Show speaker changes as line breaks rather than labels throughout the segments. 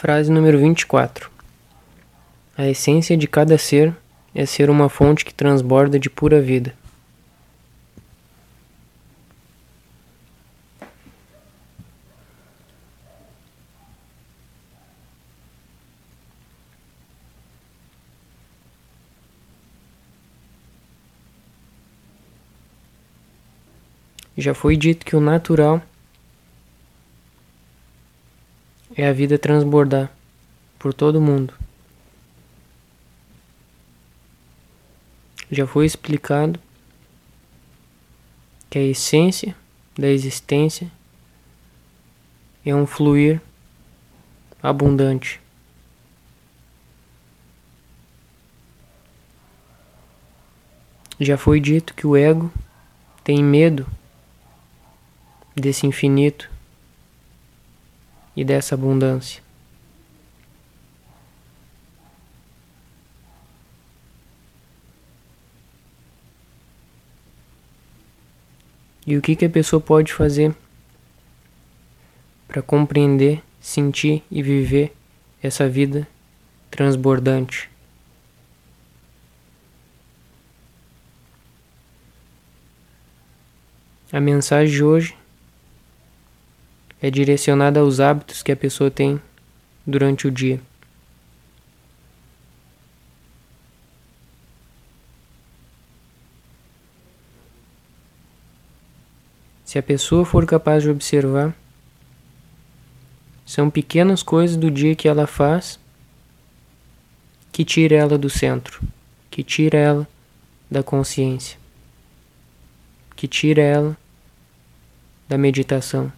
Frase número 24. A essência de cada ser é ser uma fonte que transborda de pura vida. Já foi dito que o natural é a vida transbordar por todo mundo. Já foi explicado que a essência da existência é um fluir abundante. Já foi dito que o ego tem medo desse infinito e dessa abundância. E o que, que a pessoa pode fazer para compreender, sentir e viver essa vida transbordante? A mensagem de hoje é direcionada aos hábitos que a pessoa tem durante o dia. Se a pessoa for capaz de observar, são pequenas coisas do dia que ela faz que tira ela do centro, que tira ela da consciência, que tira ela da meditação.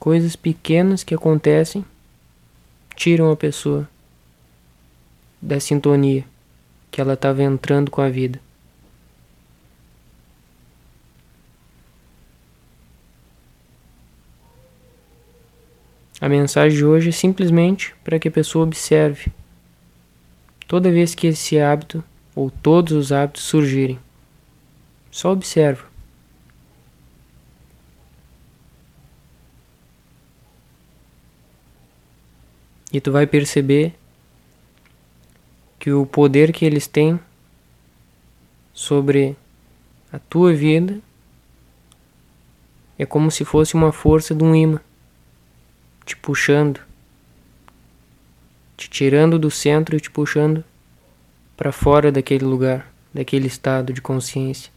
Coisas pequenas que acontecem tiram a pessoa da sintonia que ela estava entrando com a vida. A mensagem de hoje é simplesmente para que a pessoa observe toda vez que esse hábito ou todos os hábitos surgirem. Só observa. E tu vai perceber que o poder que eles têm sobre a tua vida é como se fosse uma força de um imã te puxando, te tirando do centro e te puxando para fora daquele lugar, daquele estado de consciência.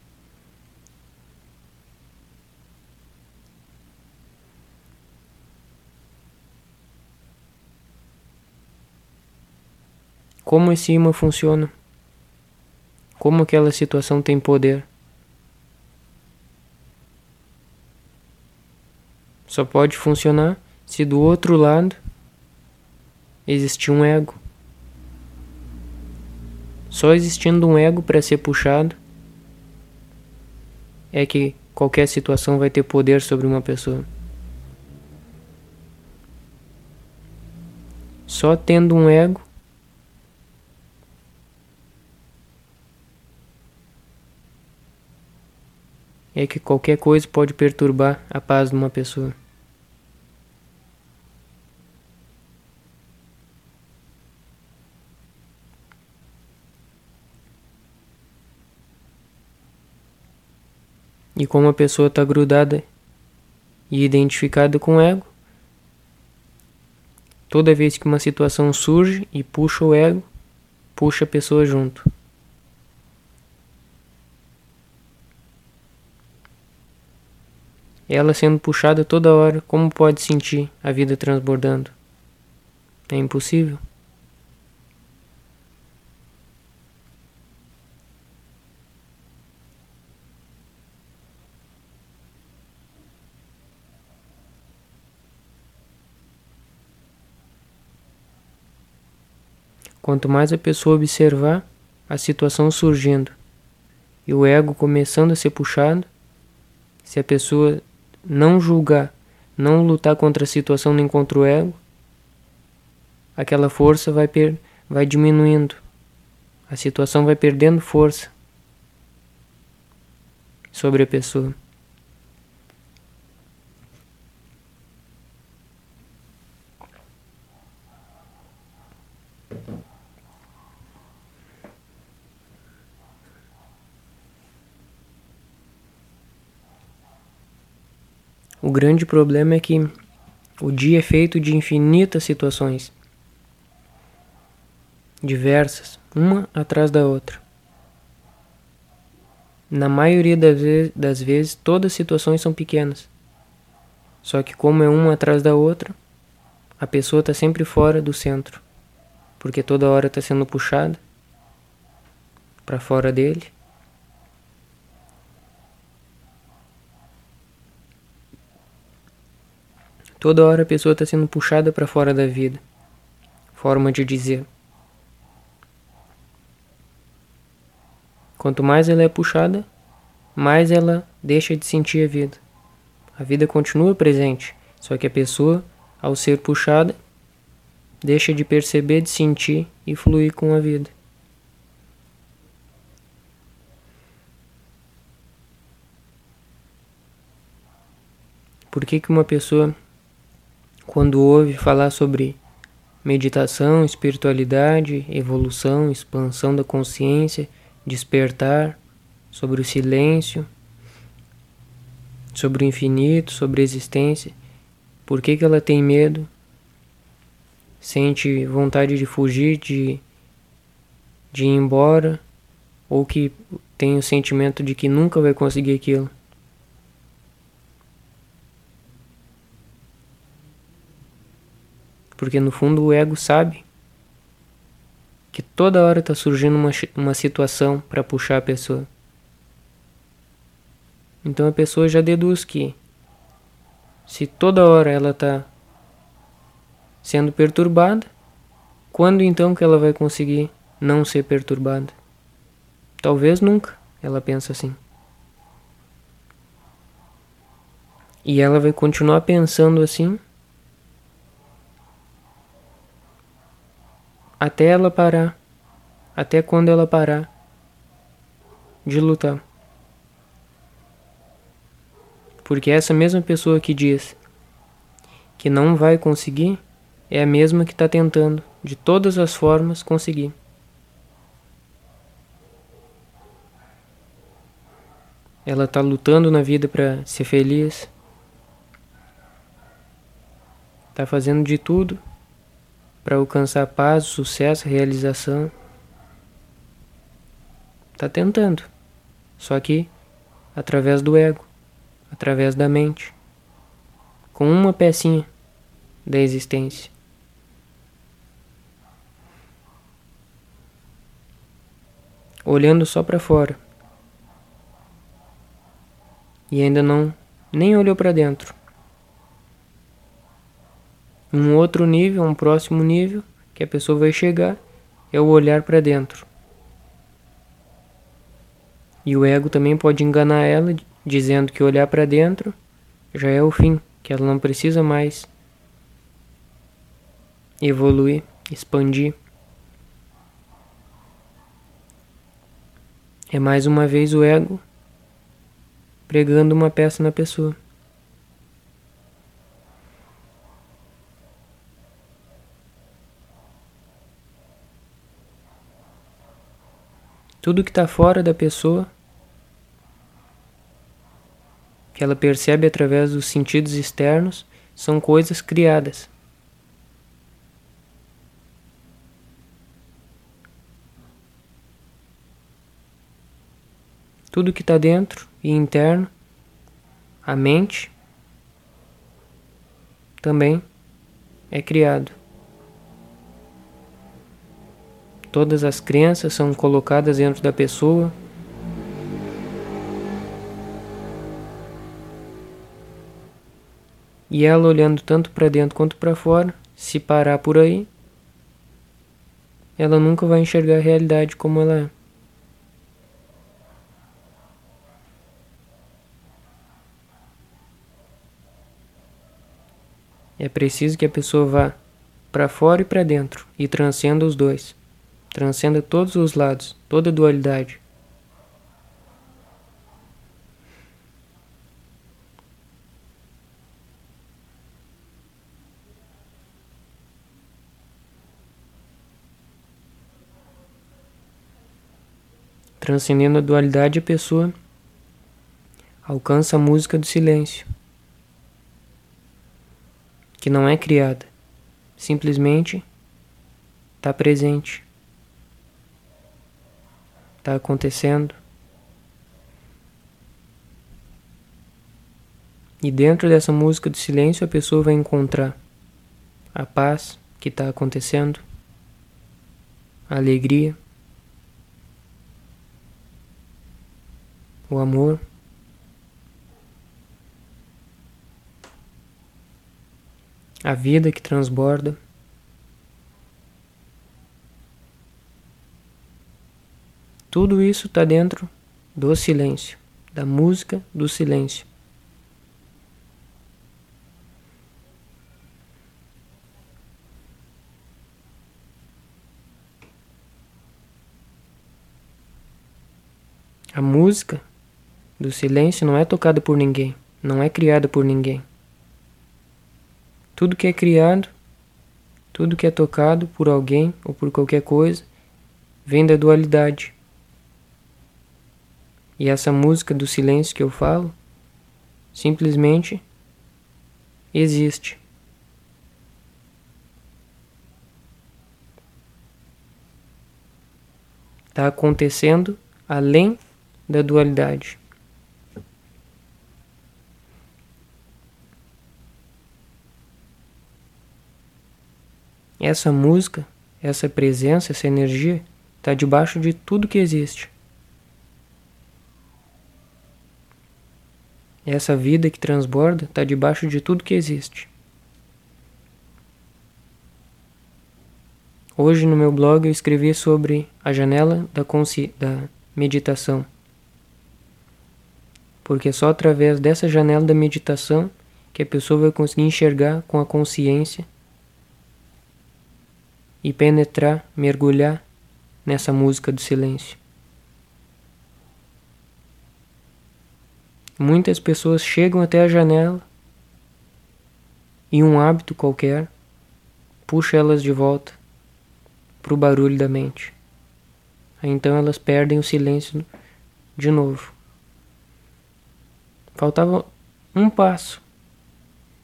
Como esse imã funciona? Como aquela situação tem poder? Só pode funcionar se do outro lado existir um ego. Só existindo um ego para ser puxado é que qualquer situação vai ter poder sobre uma pessoa. Só tendo um ego é que qualquer coisa pode perturbar a paz de uma pessoa. E como a pessoa está grudada e identificada com o ego, toda vez que uma situação surge e puxa o ego, puxa a pessoa junto. Ela sendo puxada toda hora, como pode sentir a vida transbordando? É impossível. Quanto mais a pessoa observar a situação surgindo e o ego começando a ser puxado, se a pessoa não julgar, não lutar contra a situação nem contra o ego, aquela força vai, per, vai diminuindo, a situação vai perdendo força sobre a pessoa. O grande problema é que o dia é feito de infinitas situações, diversas, uma atrás da outra. Na maioria das vezes, todas as situações são pequenas. Só que, como é uma atrás da outra, a pessoa está sempre fora do centro, porque toda hora está sendo puxada para fora dele Toda hora a pessoa está sendo puxada para fora da vida. Forma de dizer. Quanto mais ela é puxada, mais ela deixa de sentir a vida. A vida continua presente, só que a pessoa, ao ser puxada, deixa de perceber, de sentir e fluir com a vida. Por que, que uma pessoa quando ouve falar sobre meditação, espiritualidade, evolução, expansão da consciência, despertar, sobre o silêncio, sobre o infinito, sobre a existência, por que, que ela tem medo? Sente vontade de fugir, de, de ir embora, ou que tem o sentimento de que nunca vai conseguir aquilo. Porque no fundo o ego sabe que toda hora está surgindo uma, uma situação para puxar a pessoa. Então a pessoa já deduz que se toda hora ela está sendo perturbada, quando então que ela vai conseguir não ser perturbada? Talvez nunca, ela pensa assim. E ela vai continuar pensando assim até ela parar, até quando ela parar de lutar. Porque essa mesma pessoa que diz que não vai conseguir é a mesma que está tentando, de todas as formas, conseguir. Ela está lutando na vida para ser feliz, está fazendo de tudo para alcançar paz, sucesso, realização. Tá tentando. Só que através do ego, através da mente, com uma pecinha da existência. Olhando só para fora. E ainda não nem olhou para dentro um outro nível, um próximo nível que a pessoa vai chegar é o olhar para dentro. E o ego também pode enganar ela dizendo que olhar para dentro já é o fim, que ela não precisa mais evoluir, expandir. É mais uma vez o ego pregando uma peça na pessoa. Tudo que está fora da pessoa, que ela percebe através dos sentidos externos, são coisas criadas. Tudo que está dentro e interno, a mente, também é criado. Todas as crenças são colocadas dentro da pessoa. E ela olhando tanto para dentro quanto para fora, se parar por aí, ela nunca vai enxergar a realidade como ela é. É preciso que a pessoa vá para fora e para dentro e transcenda os dois. Transcenda todos os lados, toda dualidade. Transcendendo a dualidade, a pessoa alcança a música do silêncio, que não é criada, simplesmente está presente, está acontecendo. E dentro dessa música do silêncio, a pessoa vai encontrar a paz que está acontecendo, a alegria. o amor. A vida que transborda. Tudo isso está dentro do silêncio, da música do silêncio. A música do silêncio não é tocado por ninguém, não é criado por ninguém. Tudo que é criado, tudo que é tocado por alguém ou por qualquer coisa, vem da dualidade. E essa música do silêncio que eu falo, simplesmente existe. Está acontecendo além da dualidade. Essa música, essa presença, essa energia está debaixo de tudo que existe. Essa vida que transborda está debaixo de tudo que existe. Hoje no meu blog eu escrevi sobre a janela da, da meditação. Porque é só através dessa janela da meditação que a pessoa vai conseguir enxergar com a consciência e penetrar, mergulhar nessa música do silêncio. Muitas pessoas chegam até a janela e um hábito qualquer puxa elas de volta para o barulho da mente. Então elas perdem o silêncio de novo. Faltava um passo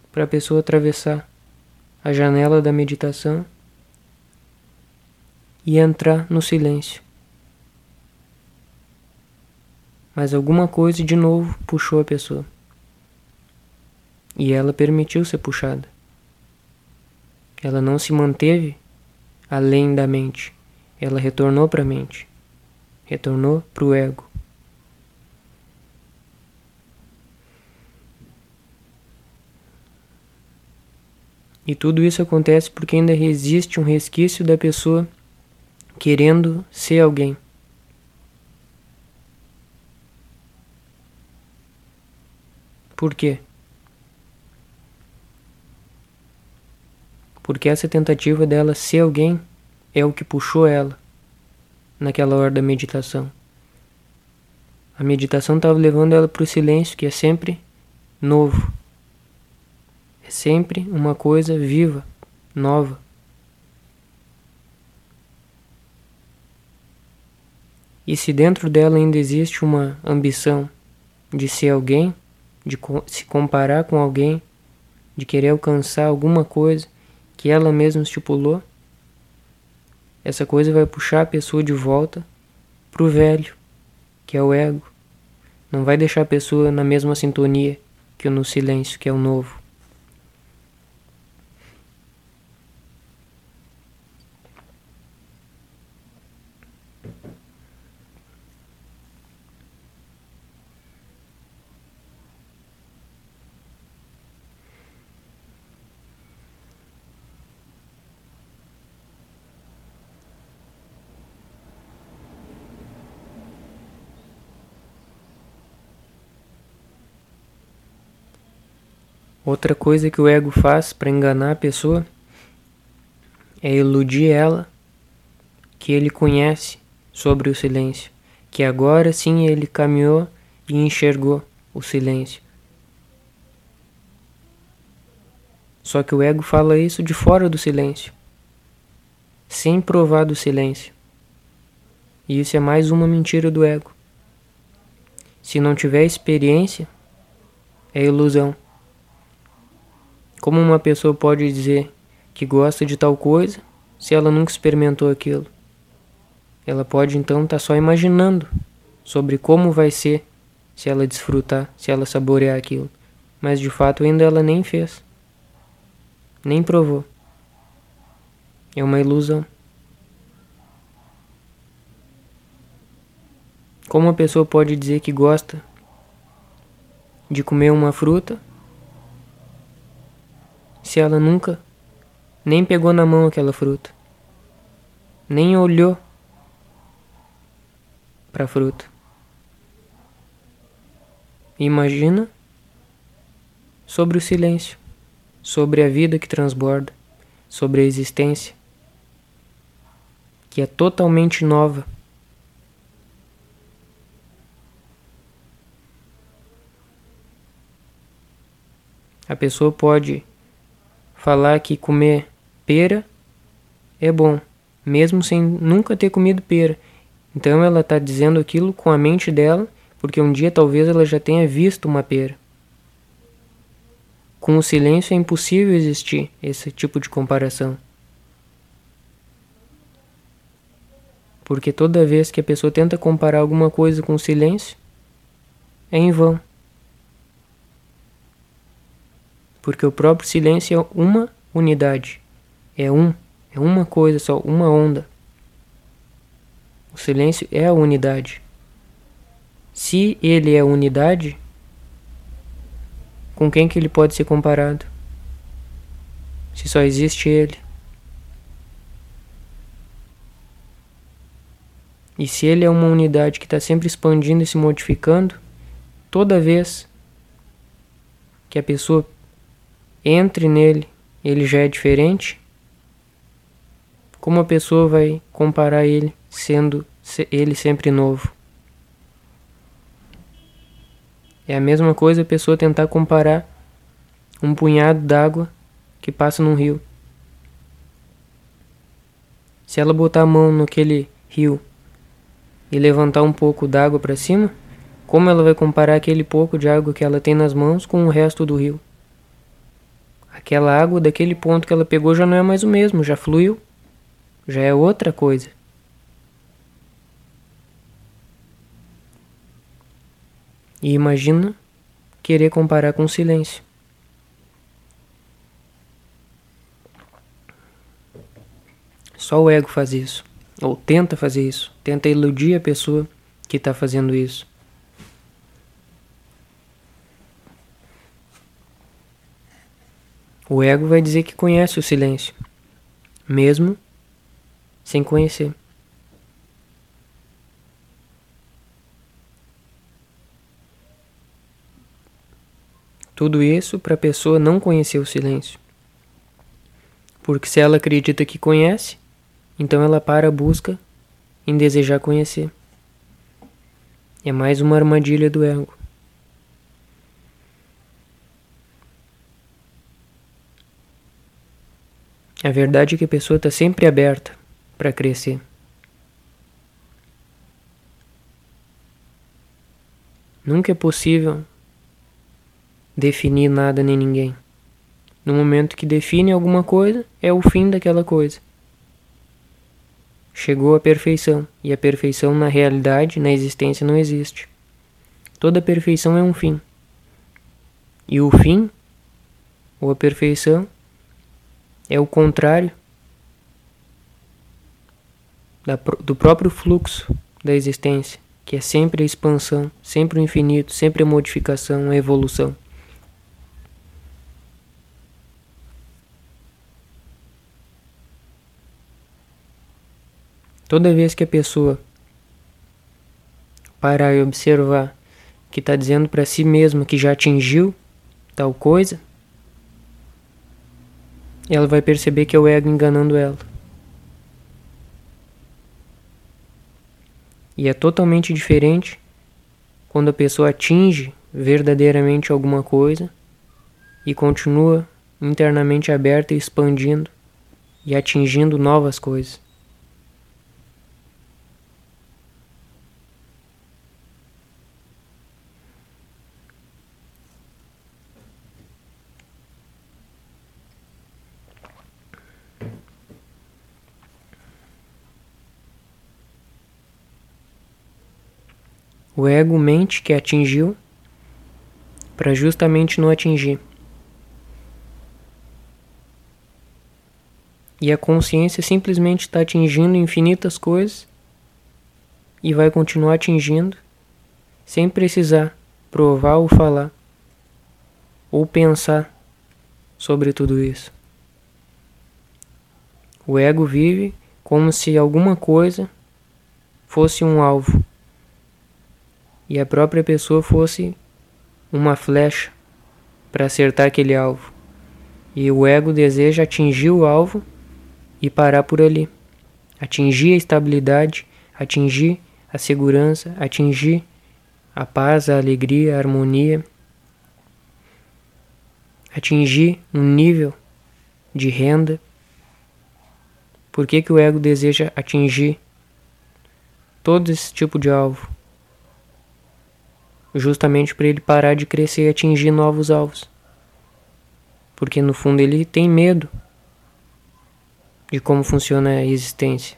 para a pessoa atravessar a janela da meditação e entrar no silêncio. Mas alguma coisa de novo puxou a pessoa. E ela permitiu ser puxada. Ela não se manteve além da mente. Ela retornou para a mente. Retornou para o ego. E tudo isso acontece porque ainda existe um resquício da pessoa querendo ser alguém. Por quê? Porque essa tentativa dela ser alguém é o que puxou ela naquela hora da meditação. A meditação estava levando ela para o silêncio, que é sempre novo. É sempre uma coisa viva, nova. E se dentro dela ainda existe uma ambição de ser alguém, de se comparar com alguém, de querer alcançar alguma coisa que ela mesma estipulou, essa coisa vai puxar a pessoa de volta pro velho, que é o ego. Não vai deixar a pessoa na mesma sintonia que o no silêncio, que é o novo. Outra coisa que o ego faz para enganar a pessoa é iludir ela que ele conhece sobre o silêncio, que agora sim ele caminhou e enxergou o silêncio. Só que o ego fala isso de fora do silêncio, sem provar do silêncio. E isso é mais uma mentira do ego. Se não tiver experiência, é ilusão. Como uma pessoa pode dizer que gosta de tal coisa se ela nunca experimentou aquilo? Ela pode então estar tá só imaginando sobre como vai ser se ela desfrutar, se ela saborear aquilo. Mas de fato ainda ela nem fez. Nem provou. É uma ilusão. Como uma pessoa pode dizer que gosta de comer uma fruta se ela nunca nem pegou na mão aquela fruta, nem olhou para a fruta? Imagina sobre o silêncio, sobre a vida que transborda, sobre a existência que é totalmente nova. A pessoa pode falar que comer pera é bom, mesmo sem nunca ter comido pera. Então ela está dizendo aquilo com a mente dela, porque um dia talvez ela já tenha visto uma pera. Com o silêncio é impossível existir esse tipo de comparação. Porque toda vez que a pessoa tenta comparar alguma coisa com o silêncio, é em vão. Porque o próprio silêncio é uma unidade, é um, é uma coisa só, uma onda. O silêncio é a unidade. Se ele é unidade, com quem que ele pode ser comparado? Se só existe ele. E se ele é uma unidade que está sempre expandindo e se modificando, toda vez que a pessoa entre nele, ele já é diferente? Como a pessoa vai comparar ele sendo ele sempre novo? É a mesma coisa a pessoa tentar comparar um punhado d'água que passa num rio. Se ela botar a mão naquele rio e levantar um pouco d'água para cima, como ela vai comparar aquele pouco de água que ela tem nas mãos com o resto do rio? Aquela água daquele ponto que ela pegou já não é mais o mesmo, já fluiu. Já é outra coisa. E imagina querer comparar com silêncio. Só o ego faz isso. Ou tenta fazer isso. Tenta iludir a pessoa que está fazendo isso. O ego vai dizer que conhece o silêncio, mesmo sem conhecer. Tudo isso para a pessoa não conhecer o silêncio. Porque se ela acredita que conhece, então ela para a busca em desejar conhecer. É mais uma armadilha do ego. A verdade é que a pessoa está sempre aberta para crescer. Nunca é possível definir nada nem ninguém. No momento que define alguma coisa, é o fim daquela coisa. Chegou à perfeição, e a perfeição na realidade, na existência, não existe. Toda perfeição é um fim. E o fim, ou a perfeição, é o contrário do próprio fluxo da existência, que é sempre a expansão, sempre o infinito, sempre a modificação, a evolução. Toda vez que a pessoa parar e observar que está dizendo para si mesma que já atingiu tal coisa, ela vai perceber que é o ego enganando ela. E é totalmente diferente quando a pessoa atinge verdadeiramente alguma coisa e continua internamente aberta e expandindo e atingindo novas coisas. O ego mente que atingiu para justamente não atingir. E a consciência simplesmente está atingindo infinitas coisas e vai continuar atingindo sem precisar provar ou falar ou pensar sobre tudo isso. O ego vive como se alguma coisa fosse um alvo e a própria pessoa fosse uma flecha para acertar aquele alvo. E o ego deseja atingir o alvo e parar por ali. Atingir a estabilidade, atingir a segurança, atingir a paz, a alegria, a harmonia, atingir um nível de renda. Por que, que o ego deseja atingir todo esse tipo de alvo? Justamente para ele parar de crescer e atingir novos alvos. Porque no fundo ele tem medo de como funciona a existência.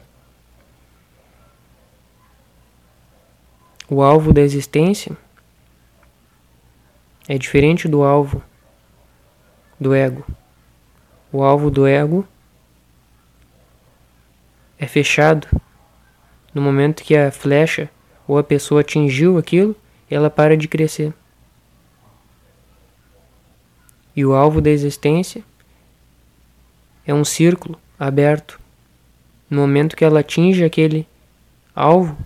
O alvo da existência é diferente do alvo do ego. O alvo do ego é fechado no momento que a flecha ou a pessoa atingiu aquilo, ela para de crescer. E o alvo da existência é um círculo aberto. No momento que ela atinge aquele alvo,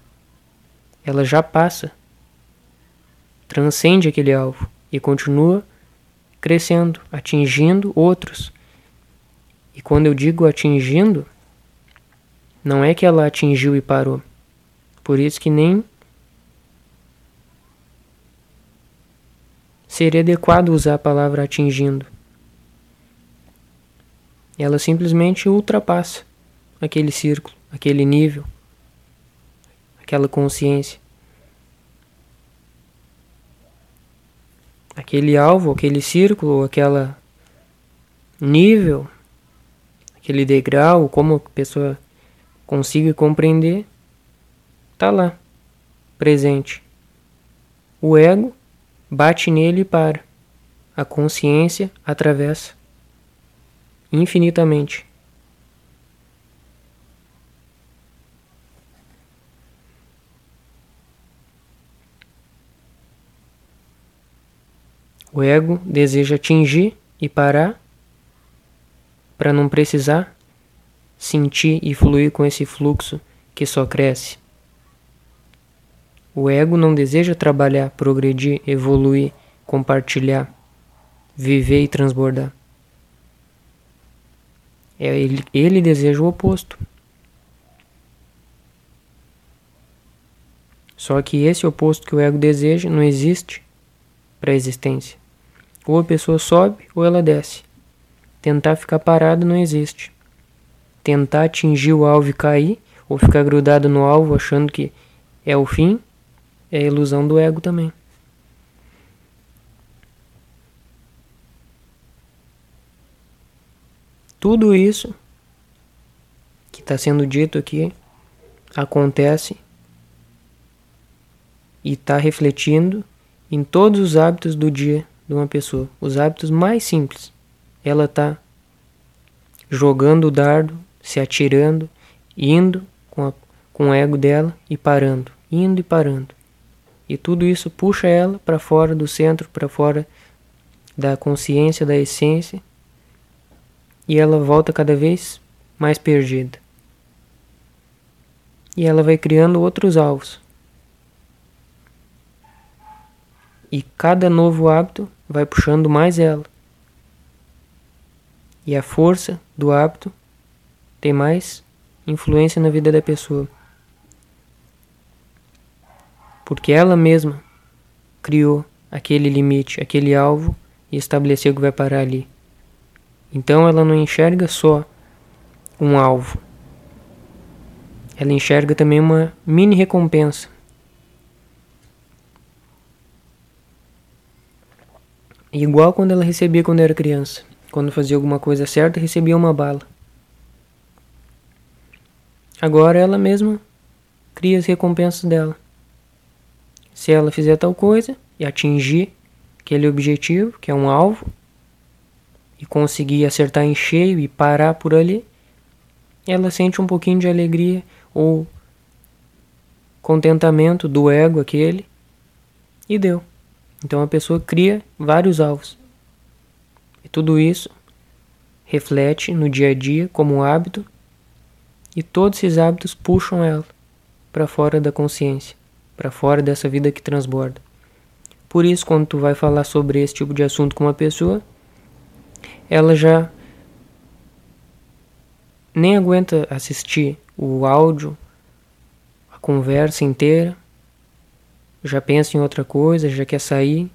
ela já passa, transcende aquele alvo e continua crescendo, atingindo outros. E quando eu digo atingindo, não é que ela atingiu e parou. Por isso que nem seria adequado usar a palavra atingindo. Ela simplesmente ultrapassa aquele círculo, aquele nível, aquela consciência. Aquele alvo, aquele círculo, aquela nível, aquele degrau, como a pessoa consiga compreender, está lá, presente. O ego bate nele e para. A consciência atravessa infinitamente. O ego deseja atingir e parar para não precisar sentir e fluir com esse fluxo que só cresce. O ego não deseja trabalhar, progredir, evoluir, compartilhar, viver e transbordar. É ele, ele deseja o oposto. Só que esse oposto que o ego deseja não existe para a existência. Ou a pessoa sobe ou ela desce. Tentar ficar parado não existe. Tentar atingir o alvo e cair, ou ficar grudado no alvo achando que é o fim, é a ilusão do ego também. Tudo isso que está sendo dito aqui acontece e está refletindo em todos os hábitos do dia de uma pessoa, os hábitos mais simples. Ela está jogando o dardo, se atirando, indo com, a, com o ego dela e parando, indo e parando. E tudo isso puxa ela para fora do centro, para fora da consciência, da essência, e ela volta cada vez mais perdida. E ela vai criando outros alvos. E cada novo hábito vai puxando mais ela. E a força do hábito tem mais influência na vida da pessoa. Porque ela mesma criou aquele limite, aquele alvo e estabeleceu que vai parar ali. Então ela não enxerga só um alvo. Ela enxerga também uma mini recompensa. Igual quando ela recebia quando era criança. Quando fazia alguma coisa certa, recebia uma bala. Agora ela mesma cria as recompensas dela. Se ela fizer tal coisa e atingir aquele objetivo, que é um alvo, e conseguir acertar em cheio e parar por ali, ela sente um pouquinho de alegria ou contentamento do ego aquele e deu. Então a pessoa cria vários alvos. E tudo isso reflete no dia a dia como hábito e todos esses hábitos puxam ela para fora da consciência, para fora dessa vida que transborda. Por isso, quando tu vai falar sobre esse tipo de assunto com uma pessoa, ela já nem aguenta assistir o áudio, a conversa inteira, já pensa em outra coisa, já quer sair,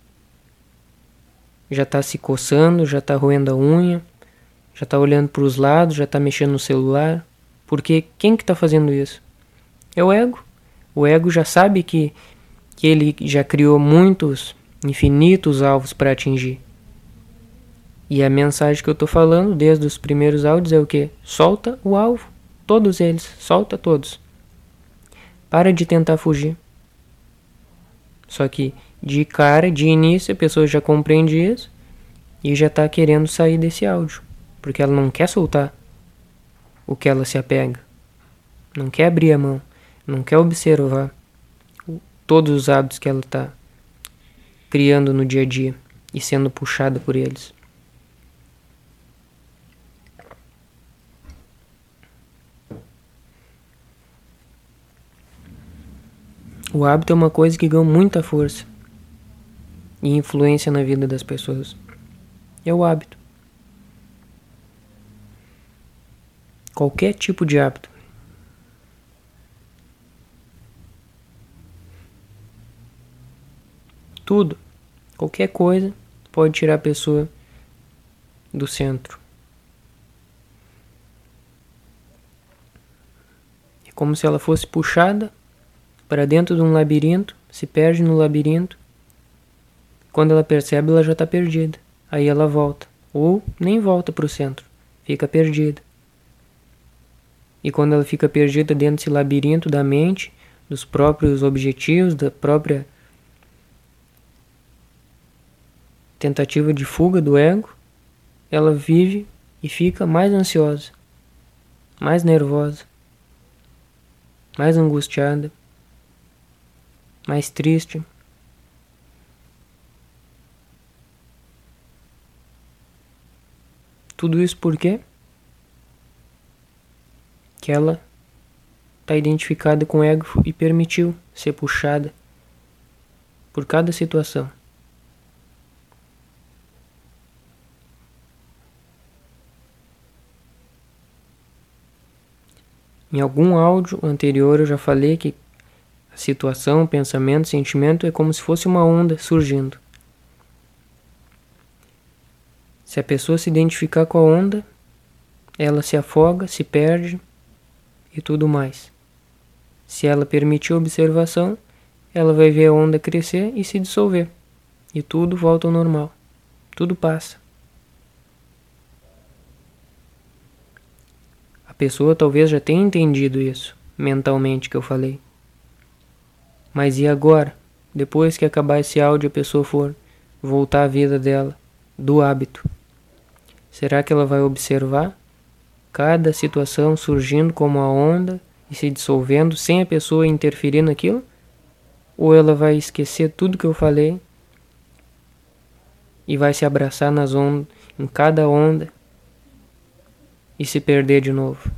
já está se coçando, já está roendo a unha, já está olhando para os lados, já está mexendo no celular. Porque quem que está fazendo isso? É o ego. O ego já sabe que, que ele já criou muitos, infinitos alvos para atingir. E a mensagem que eu estou falando desde os primeiros áudios é o que? Solta o alvo. Todos eles. Solta todos. Para de tentar fugir. Só que de cara, de início, a pessoa já compreende isso e já está querendo sair desse áudio. Porque ela não quer soltar o que ela se apega. Não quer abrir a mão. Não quer observar todos os hábitos que ela está criando no dia a dia e sendo puxada por eles. O hábito é uma coisa que ganha muita força e influência na vida das pessoas. É o hábito. Qualquer tipo de hábito. Tudo, qualquer coisa pode tirar a pessoa do centro. É como se ela fosse puxada para dentro de um labirinto, se perde no labirinto. Quando ela percebe, ela já está perdida. Aí ela volta. Ou nem volta para o centro, fica perdida. E quando ela fica perdida dentro desse labirinto da mente, dos próprios objetivos, da própria tentativa de fuga do ego, ela vive e fica mais ansiosa, mais nervosa, mais angustiada mais triste. Tudo isso por quê? Que ela está identificada com o ego e permitiu ser puxada por cada situação. Em algum áudio anterior eu já falei que a situação, pensamento, sentimento é como se fosse uma onda surgindo. Se a pessoa se identificar com a onda, ela se afoga, se perde e tudo mais. Se ela permitir observação, ela vai ver a onda crescer e se dissolver. E tudo volta ao normal. Tudo passa. A pessoa talvez já tenha entendido isso mentalmente que eu falei. Mas e agora? Depois que acabar esse áudio, a pessoa for voltar à vida dela, do hábito. Será que ela vai observar cada situação surgindo como a onda e se dissolvendo sem a pessoa interferir naquilo? Ou ela vai esquecer tudo que eu falei e vai se abraçar nas ondas, em cada onda e se perder de novo?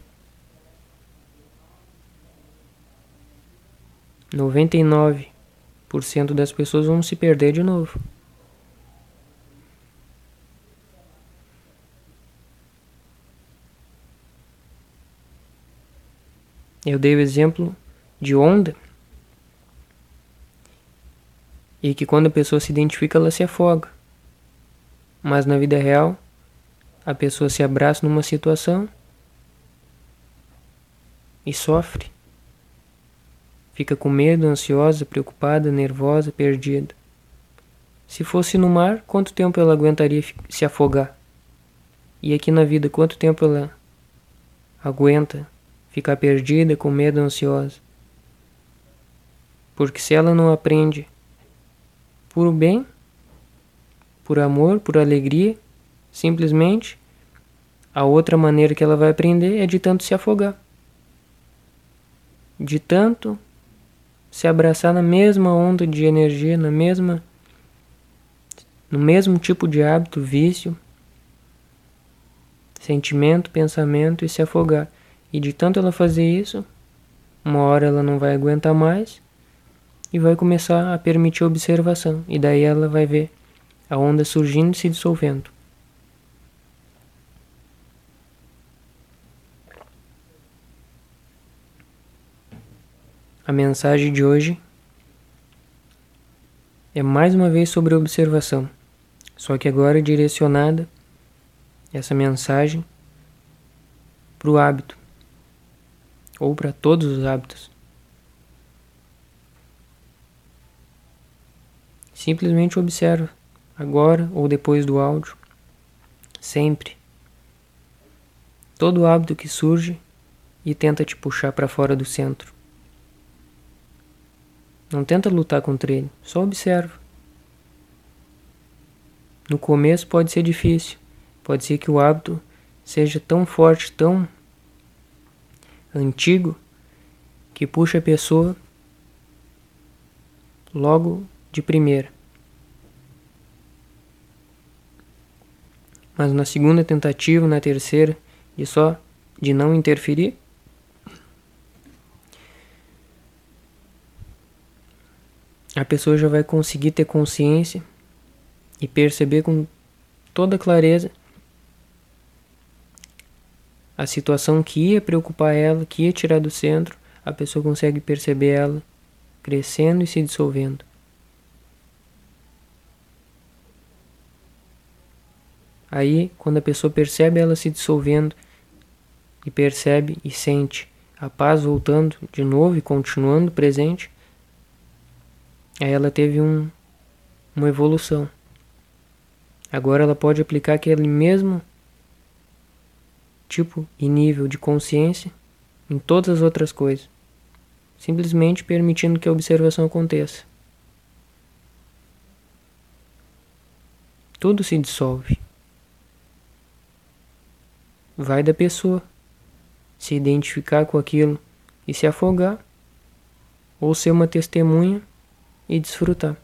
99% das pessoas vão se perder de novo. Eu dei o exemplo de onda. E que quando a pessoa se identifica, ela se afoga. Mas na vida real, a pessoa se abraça numa situação e sofre. Fica com medo, ansiosa, preocupada, nervosa, perdida. Se fosse no mar, quanto tempo ela aguentaria se afogar? E aqui na vida, quanto tempo ela aguenta ficar perdida, com medo, ansiosa? Porque se ela não aprende por bem, por amor, por alegria, simplesmente a outra maneira que ela vai aprender é de tanto se afogar. De tanto se abraçar na mesma onda de energia, na mesma no mesmo tipo de hábito, vício, sentimento, pensamento e se afogar. E de tanto ela fazer isso, uma hora ela não vai aguentar mais e vai começar a permitir observação. E daí ela vai ver a onda surgindo e se dissolvendo. A mensagem de hoje é mais uma vez sobre observação, só que agora direcionada essa mensagem para o hábito ou para todos os hábitos. Simplesmente observa, agora ou depois do áudio, sempre. Todo hábito que surge e tenta te puxar para fora do centro. Não tenta lutar contra ele, só observa. No começo pode ser difícil, pode ser que o hábito seja tão forte, tão antigo, que puxa a pessoa logo de primeira. Mas na segunda tentativa, na terceira, de só de não interferir, a pessoa já vai conseguir ter consciência e perceber com toda clareza a situação que ia preocupar ela, que ia tirar do centro, a pessoa consegue perceber ela crescendo e se dissolvendo. Aí, quando a pessoa percebe ela se dissolvendo, e percebe e sente a paz voltando de novo e continuando presente, aí ela teve um, uma evolução. Agora ela pode aplicar aquele mesmo tipo e nível de consciência em todas as outras coisas, simplesmente permitindo que a observação aconteça. Tudo se dissolve vai da pessoa se identificar com aquilo e se afogar, ou ser uma testemunha e desfrutar.